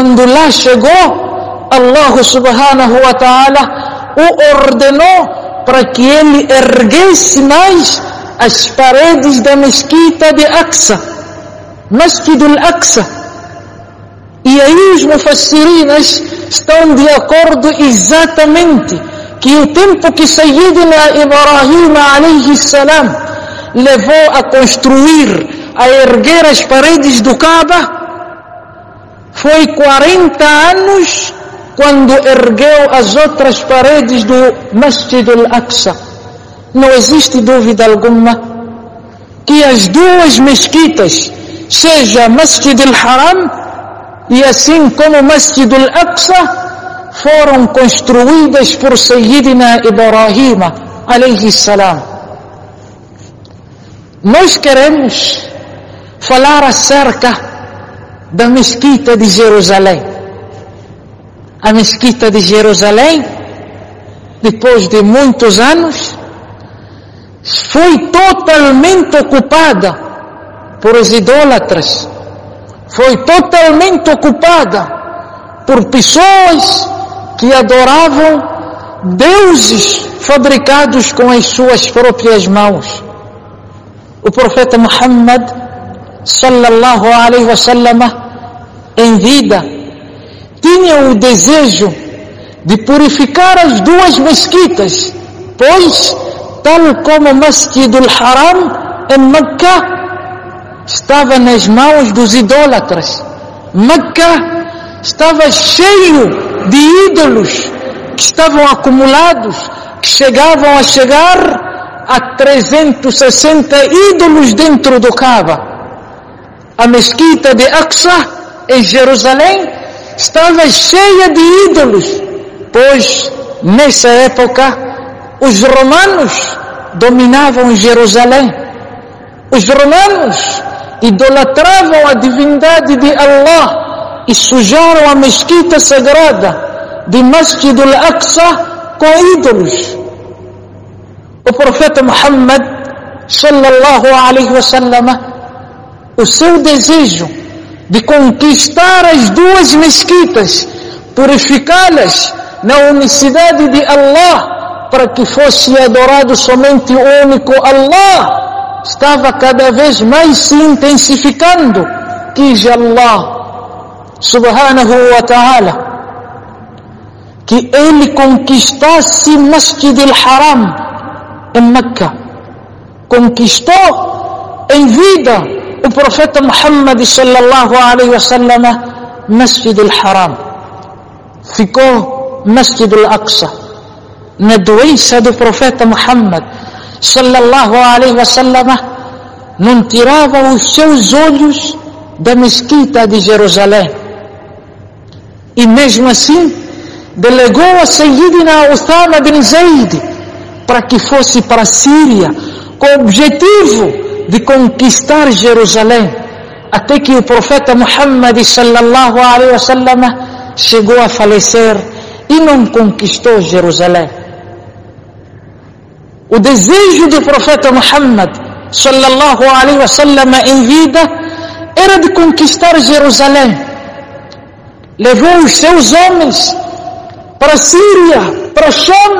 quando lá chegou, Allah subhanahu wa ta'ala o ordenou para que ele erguesse mais as paredes da mesquita de Aqsa, Masjid al-Aqsa. E aí os mufassirinas estão de acordo exatamente que o tempo que Sayyidina Ibrahim alayhi salam levou a construir, a erguer as paredes do Kaaba, foi 40 anos quando ergueu as outras paredes do Masjid al-Aqsa. Não existe dúvida alguma que as duas mesquitas, seja Masjid al-Haram e assim como Masjid al-Aqsa, foram construídas por Sayyidina Ibrahim alayhi salam. Nós queremos falar acerca da mesquita de Jerusalém. A mesquita de Jerusalém, depois de muitos anos, foi totalmente ocupada por os idólatras. Foi totalmente ocupada por pessoas que adoravam deuses fabricados com as suas próprias mãos. O profeta Muhammad sallallahu alaihi wasallam em vida tinha o desejo de purificar as duas mesquitas, pois tal como o Masjid al-Haram em Meca estava nas mãos dos idólatras. Meca estava cheio de ídolos que estavam acumulados, que chegavam a chegar a 360 ídolos dentro do Kaaba. A mesquita de Aqsa, em Jerusalém, estava cheia de ídolos, pois nessa época os romanos dominavam Jerusalém. Os romanos idolatravam a divindade de Allah e sujaram a mesquita sagrada de Masjid al-Aqsa com ídolos. O profeta Muhammad sallallahu alaihi wasallam o seu desejo de conquistar as duas mesquitas, purificá-las na unicidade de Allah, para que fosse adorado somente o único Allah, estava cada vez mais se intensificando. Quis Allah, subhanahu wa ta'ala, que ele conquistasse Masjid al-Haram em Mecca. Conquistou em vida o profeta Muhammad sallallahu alaihi wasallam Masjid al-Haram ficou Masjid al-Aqsa na doença do profeta Muhammad sallallahu alaihi wasallam não tirava os seus olhos da mesquita de Jerusalém e mesmo assim delegou a Sayyidina Uthama bin Zaid para que fosse para a Síria com o objetivo de conquistar Jerusalém, até que o profeta Muhammad sallallahu alaihi wasallam chegou a falecer e não conquistou Jerusalém. O desejo do profeta Muhammad sallallahu alaihi wasallam em vida era de conquistar Jerusalém. Levou os seus homens para a Síria, para Sham,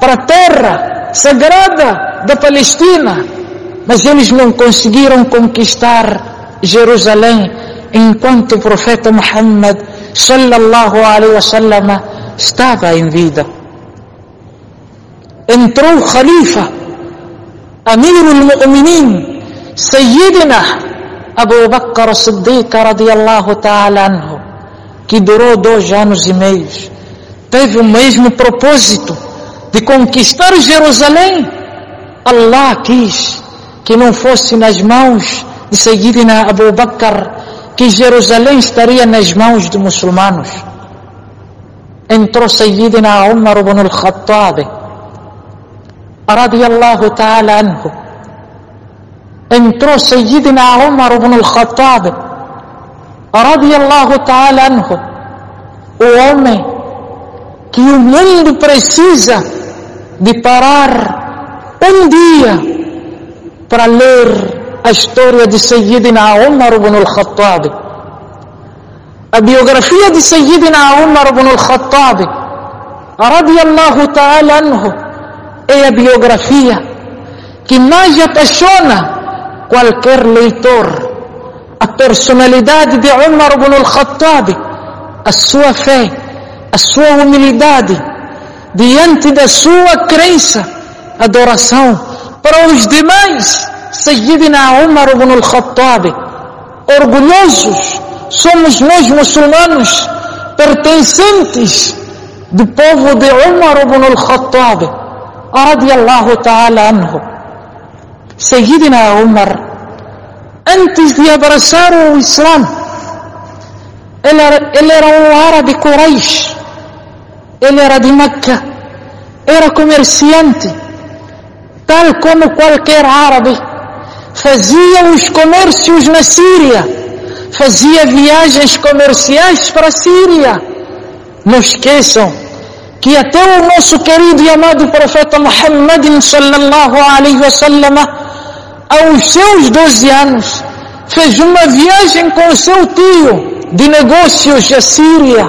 para a terra sagrada da Palestina, mas eles não conseguiram conquistar Jerusalém enquanto o profeta Muhammad sallallahu alaihi wasallam estava em vida. Entrou o Khalifa, Amir al-Mu'minin, Sayyidina Abu Bakr Siddiq radiyallahu ta'ala anhu, que durou dois anos e meio. Teve o mesmo propósito de conquistar Jerusalém. Allah quis que não fosse nas mãos de Sayyidina Abu Bakr, que Jerusalém estaria nas mãos dos muçulmanos. Entrou Sayyidina Umar ibn al-Khattab, radiyallahu ta'ala anhu. Entrou Sayyidina Umar ibn al-Khattab, radiyallahu ta'ala anhu. O homem que o mundo precisa de parar um dia para ler a história de Sayyidina Umar ibn al-Khattab. A biografia de Sayyidina Umar ibn al-Khattab, radiallahu ta'ala anhu, é a biografia que mais apaixona qualquer leitor. A personalidade de Umar ibn al-Khattab, a sua fé, a sua humildade, diante da sua crença, adoração para os demais. Sayyidina Umar ibn al-Khattab, orgulhosos, somos nós muçulmanos, pertencentes do povo de Umar ibn al-Khattab, radiallahu ta'ala anhu. Sayyidina Umar, antes de abraçar o Islã, ele era, ele era um árabe Quraysh, ele era de Meca, era comerciante, tal como qualquer árabe, fazia os comércios na Síria, fazia viagens comerciais para a Síria. Não esqueçam que até o nosso querido e amado profeta Muhammad sallallahu alaihi wasallam, aos seus 12 anos, fez uma viagem com seu tio de negócios à Síria.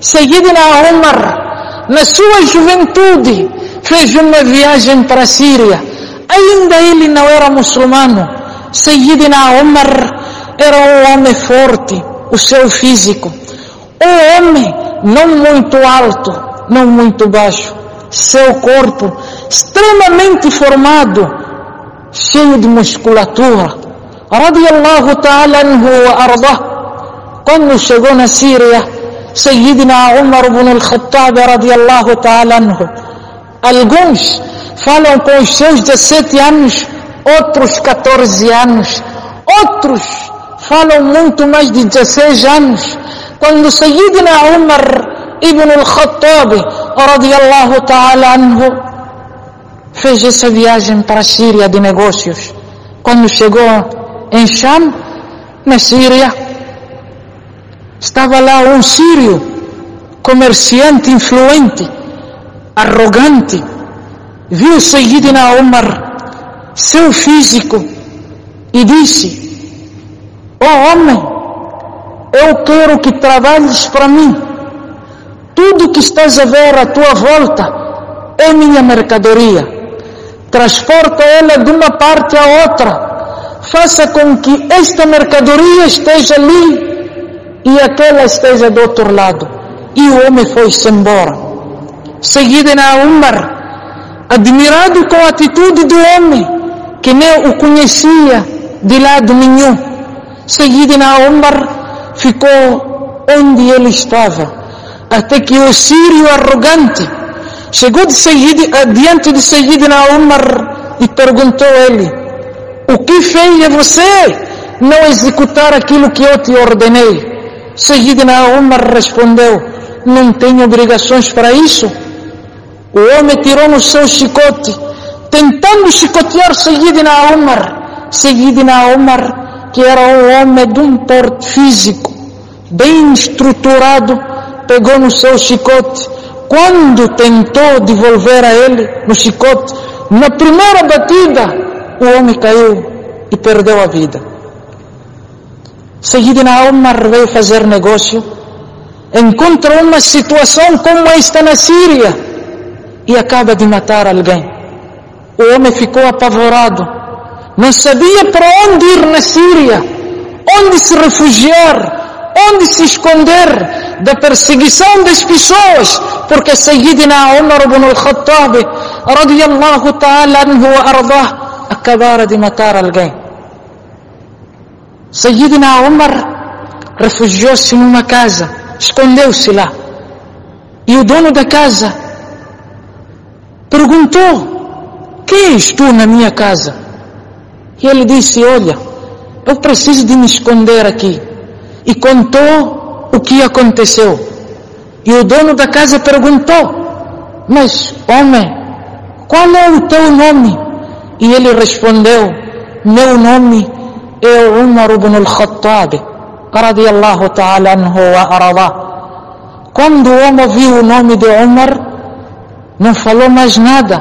Sayyidina Umar, na sua juventude, fez uma viagem para a Síria. Ainda ele não era muçulmano. Sayyidina Umar era um homem forte, o seu físico. Um homem não muito alto, não muito baixo. Seu corpo extremamente formado, cheio de musculatura. Radiallahu ta'ala anhu wa ardah. Quando chegou na Síria, Sayyidina Umar ibn al-Khattab radiallahu ta'ala anhu. Alguns falam com os seus 17 anos, outros 14 anos, outros falam muito mais de 16 anos. Quando Sayyidina Umar ibn al-Khattab radiallahu ta'ala anhu fez essa viagem para a Síria de negócios. Quando chegou em Sham, na Síria, estava lá um sírio, comerciante influente, arrogante, viu Sayyidina Umar, seu físico, e disse: Ó oh homem, eu quero que trabalhes para mim. Tudo que estás a ver à tua volta é minha mercadoria. Transporta ela de uma parte à outra. Faça com que esta mercadoria esteja ali e aquela esteja do outro lado. E o homem foi-se embora. Sayyidina Umar, admirado com a atitude do homem, que nem o conhecia de lado nenhum, Sayyidina Umar ficou onde ele estava, até que o sírio arrogante chegou de Sayyid, diante de Sayyidina Umar e perguntou a ele: O que fez você não executar aquilo que eu te ordenei? Sayyidina Umar respondeu: Não tenho obrigações para isso. O homem tirou no seu chicote, tentando chicotear Sayyidina Umar. Sayyidina Umar, que era um homem de um porte físico, bem estruturado, pegou no seu chicote. Quando tentou devolver a ele no chicote, na primeira batida, o homem caiu e perdeu a vida. Sayyidina Umar veio fazer negócio, encontra uma situação como esta na Síria e acaba de matar alguém. O homem ficou apavorado, não sabia para onde ir na Síria, onde se refugiar, onde se esconder da perseguição das pessoas, porque Sayyidina Umar ibn al-Khattab, radiyallahu ta'ala anhu ardah, acabara de matar alguém. Sayyidina Umar refugiou-se numa casa, escondeu-se lá. E o dono da casa perguntou: Quem és tu na minha casa? E ele disse: Olha, eu preciso de me esconder aqui. E contou o que aconteceu. E o dono da casa perguntou: Mas, homem, qual é o teu nome? E ele respondeu: Meu nome é Umar ibn al-Khattab, radiallahu ta'ala anhu wa arada. Quando o homem viu o nome de Umar, não falou mais nada.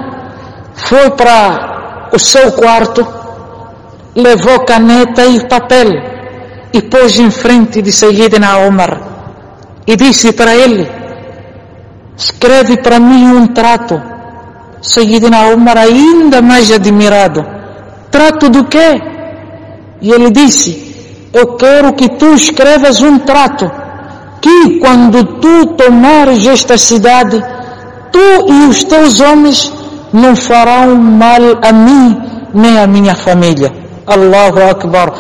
Foi para o seu quarto, levou caneta e papel e pôs em frente de Sayyidina Omar e disse para ele: Escreve para mim um trato. Sayyidina Omar, ainda mais admirado: Trato do quê? E ele disse: Eu quero que tu escrevas um trato que quando tu tomares esta cidade, tu e os teus homens não farão mal a mim nem a minha família. Allahu Akbar.